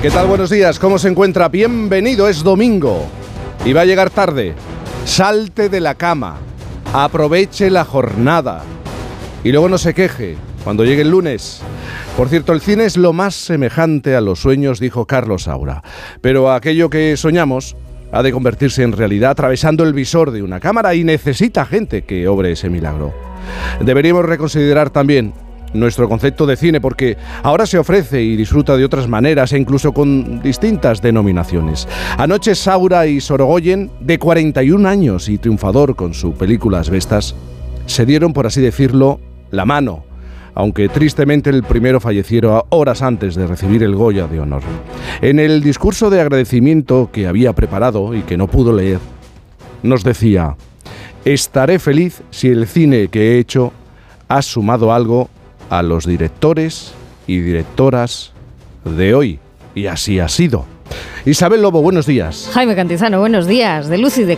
¿Qué tal? Buenos días, ¿cómo se encuentra? Bienvenido, es domingo y va a llegar tarde. Salte de la cama, aproveche la jornada y luego no se queje cuando llegue el lunes. Por cierto, el cine es lo más semejante a los sueños, dijo Carlos Saura. Pero aquello que soñamos ha de convertirse en realidad atravesando el visor de una cámara y necesita gente que obre ese milagro. Deberíamos reconsiderar también nuestro concepto de cine porque ahora se ofrece y disfruta de otras maneras e incluso con distintas denominaciones. Anoche Saura y Sorogoyen, de 41 años y triunfador con su película Asbestas, se dieron, por así decirlo, la mano aunque tristemente el primero falleciera horas antes de recibir el Goya de honor. En el discurso de agradecimiento que había preparado y que no pudo leer, nos decía, estaré feliz si el cine que he hecho ha sumado algo a los directores y directoras de hoy. Y así ha sido. Isabel Lobo, buenos días. Jaime Cantizano, buenos días. De luz y de